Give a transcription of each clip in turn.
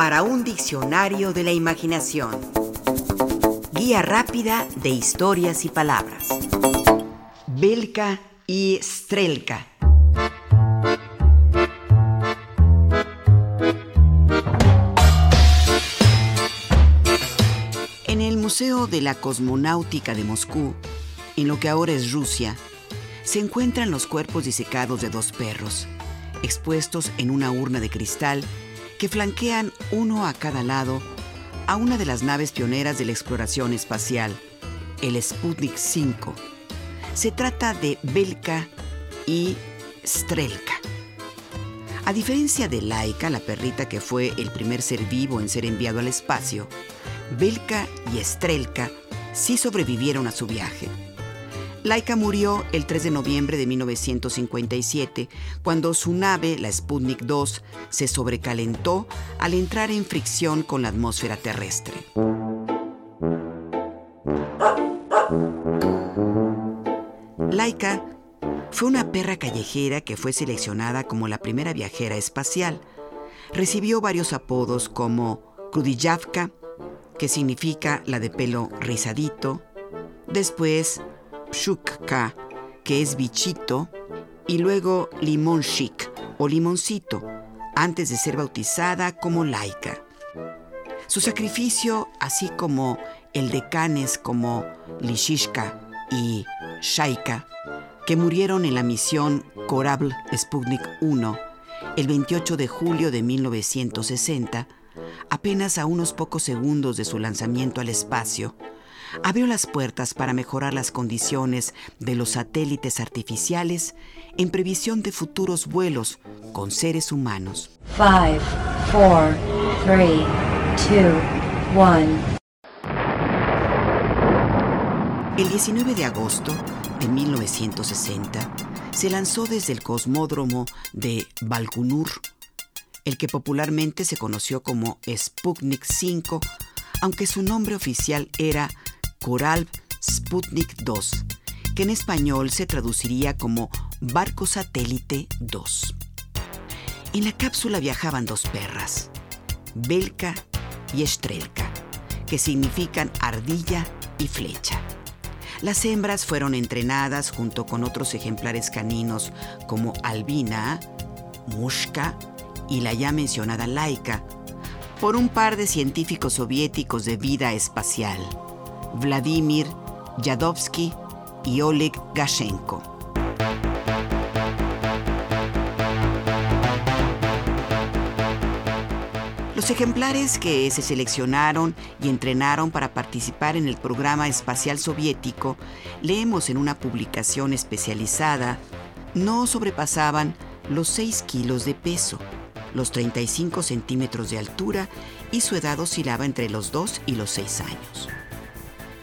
para un diccionario de la imaginación. Guía rápida de historias y palabras. Belka y Strelka. En el Museo de la Cosmonáutica de Moscú, en lo que ahora es Rusia, se encuentran los cuerpos disecados de dos perros, expuestos en una urna de cristal que flanquean uno a cada lado a una de las naves pioneras de la exploración espacial, el Sputnik 5. Se trata de Belka y Strelka. A diferencia de Laika, la perrita que fue el primer ser vivo en ser enviado al espacio, Belka y Strelka sí sobrevivieron a su viaje. Laika murió el 3 de noviembre de 1957, cuando su nave, la Sputnik 2, se sobrecalentó al entrar en fricción con la atmósfera terrestre. Laika fue una perra callejera que fue seleccionada como la primera viajera espacial. Recibió varios apodos como Krudijavka, que significa la de pelo rizadito, después Shukka, que es bichito, y luego Limonshik o limoncito, antes de ser bautizada como laica. Su sacrificio, así como el de canes como Lishishka y Shaika, que murieron en la misión Korabl Sputnik 1 el 28 de julio de 1960, apenas a unos pocos segundos de su lanzamiento al espacio, abrió las puertas para mejorar las condiciones de los satélites artificiales en previsión de futuros vuelos con seres humanos. 5, 4, 3, 2, 1. El 19 de agosto de 1960 se lanzó desde el cosmódromo de Balkunur, el que popularmente se conoció como Sputnik 5, aunque su nombre oficial era Coral Sputnik 2, que en español se traduciría como Barco Satélite 2. En la cápsula viajaban dos perras, Belka y Estrelka, que significan ardilla y flecha. Las hembras fueron entrenadas junto con otros ejemplares caninos como Albina, Mushka y la ya mencionada Laika por un par de científicos soviéticos de vida espacial. Vladimir Yadovsky y Oleg Gashenko. Los ejemplares que se seleccionaron y entrenaron para participar en el programa espacial soviético, leemos en una publicación especializada, no sobrepasaban los 6 kilos de peso, los 35 centímetros de altura y su edad oscilaba entre los 2 y los 6 años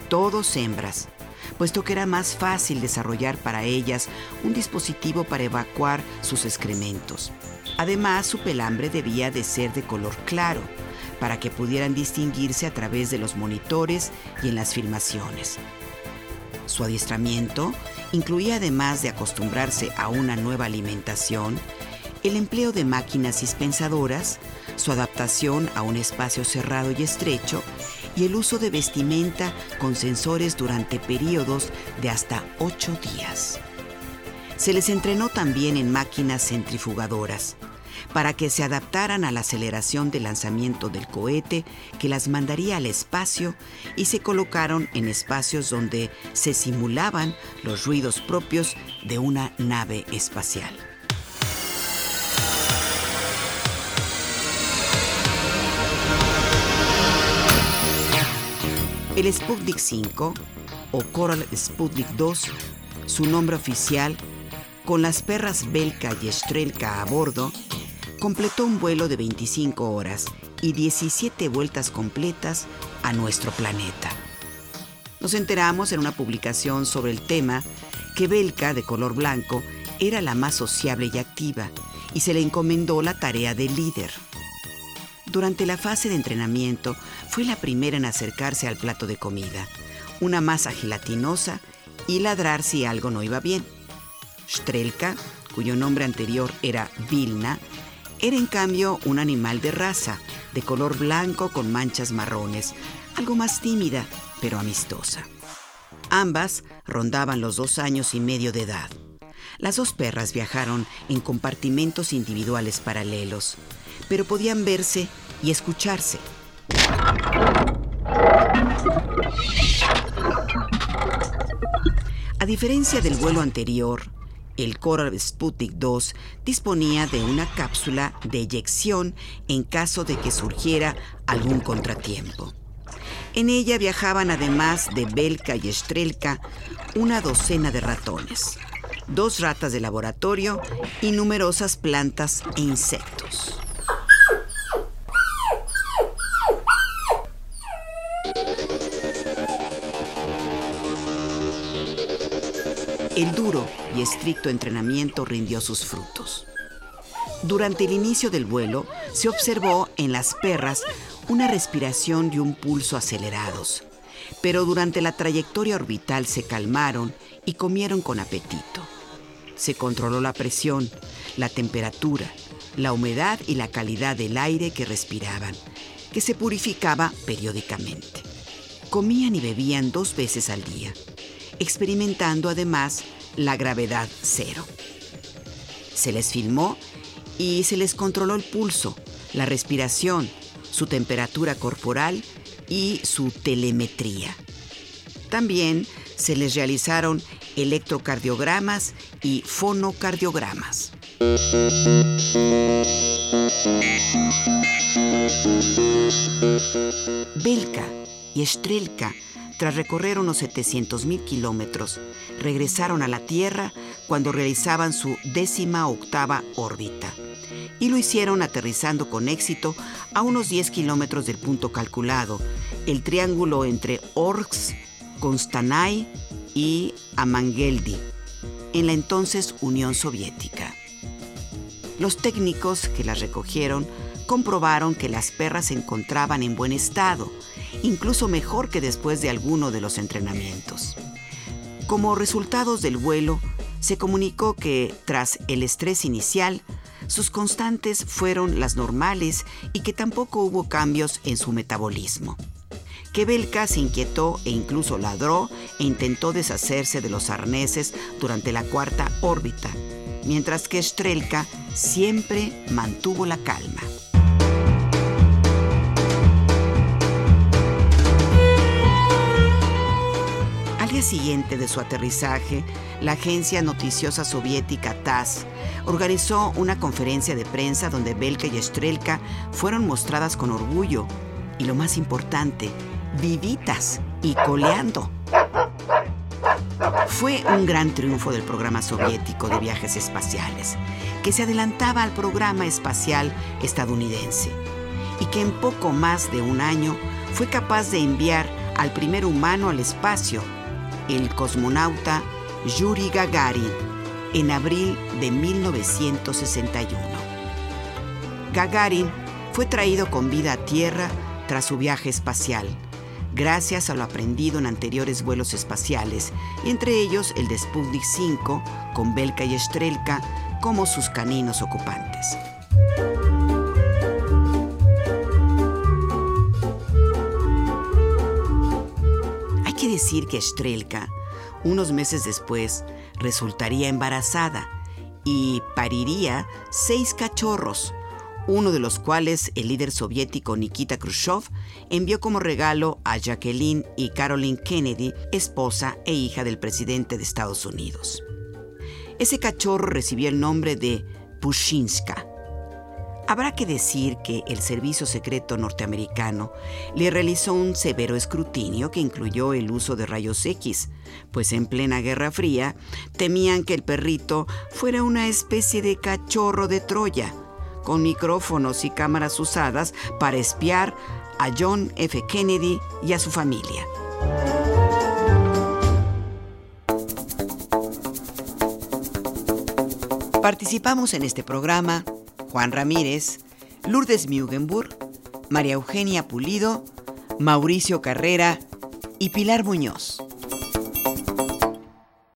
todos hembras, puesto que era más fácil desarrollar para ellas un dispositivo para evacuar sus excrementos. Además, su pelambre debía de ser de color claro, para que pudieran distinguirse a través de los monitores y en las filmaciones. Su adiestramiento incluía, además de acostumbrarse a una nueva alimentación, el empleo de máquinas dispensadoras, su adaptación a un espacio cerrado y estrecho y el uso de vestimenta con sensores durante periodos de hasta ocho días. Se les entrenó también en máquinas centrifugadoras para que se adaptaran a la aceleración de lanzamiento del cohete que las mandaría al espacio y se colocaron en espacios donde se simulaban los ruidos propios de una nave espacial. El Sputnik 5 o Coral Sputnik 2, su nombre oficial, con las perras Belka y Estrelka a bordo, completó un vuelo de 25 horas y 17 vueltas completas a nuestro planeta. Nos enteramos en una publicación sobre el tema que Belka, de color blanco, era la más sociable y activa y se le encomendó la tarea de líder. Durante la fase de entrenamiento fue la primera en acercarse al plato de comida, una masa gelatinosa y ladrar si algo no iba bien. Strelka, cuyo nombre anterior era Vilna, era en cambio un animal de raza, de color blanco con manchas marrones, algo más tímida, pero amistosa. Ambas rondaban los dos años y medio de edad. Las dos perras viajaron en compartimentos individuales paralelos, pero podían verse y escucharse. A diferencia del vuelo anterior, el Coral Sputnik 2 disponía de una cápsula de eyección en caso de que surgiera algún contratiempo. En ella viajaban además de Belka y Estrelka una docena de ratones, dos ratas de laboratorio y numerosas plantas e insectos. El duro y estricto entrenamiento rindió sus frutos. Durante el inicio del vuelo se observó en las perras una respiración y un pulso acelerados, pero durante la trayectoria orbital se calmaron y comieron con apetito. Se controló la presión, la temperatura, la humedad y la calidad del aire que respiraban, que se purificaba periódicamente. Comían y bebían dos veces al día experimentando además la gravedad cero. Se les filmó y se les controló el pulso, la respiración, su temperatura corporal y su telemetría. También se les realizaron electrocardiogramas y fonocardiogramas. Belka y Estrelka tras recorrer unos 700.000 kilómetros, regresaron a la Tierra cuando realizaban su décima octava órbita. Y lo hicieron aterrizando con éxito a unos 10 kilómetros del punto calculado, el triángulo entre Orks, Konstanay y Amangeldi, en la entonces Unión Soviética. Los técnicos que las recogieron comprobaron que las perras se encontraban en buen estado incluso mejor que después de alguno de los entrenamientos. Como resultados del vuelo, se comunicó que tras el estrés inicial, sus constantes fueron las normales y que tampoco hubo cambios en su metabolismo. Que Belka se inquietó e incluso ladró e intentó deshacerse de los arneses durante la cuarta órbita, mientras que Strelka siempre mantuvo la calma. Siguiente de su aterrizaje, la agencia noticiosa soviética TASS organizó una conferencia de prensa donde Belka y Estrelka fueron mostradas con orgullo y lo más importante, vivitas y coleando. Fue un gran triunfo del programa soviético de viajes espaciales, que se adelantaba al programa espacial estadounidense y que en poco más de un año fue capaz de enviar al primer humano al espacio el cosmonauta Yuri Gagarin en abril de 1961. Gagarin fue traído con vida a Tierra tras su viaje espacial, gracias a lo aprendido en anteriores vuelos espaciales, entre ellos el de Sputnik 5 con Belka y Estrelka como sus caninos ocupantes. Decir que Strelka, unos meses después, resultaría embarazada y pariría seis cachorros, uno de los cuales el líder soviético Nikita Khrushchev envió como regalo a Jacqueline y Caroline Kennedy, esposa e hija del presidente de Estados Unidos. Ese cachorro recibió el nombre de Pushinska, Habrá que decir que el Servicio Secreto norteamericano le realizó un severo escrutinio que incluyó el uso de rayos X, pues en plena Guerra Fría temían que el perrito fuera una especie de cachorro de Troya, con micrófonos y cámaras usadas para espiar a John F. Kennedy y a su familia. Participamos en este programa Juan Ramírez, Lourdes Mugenburg, María Eugenia Pulido, Mauricio Carrera y Pilar Muñoz.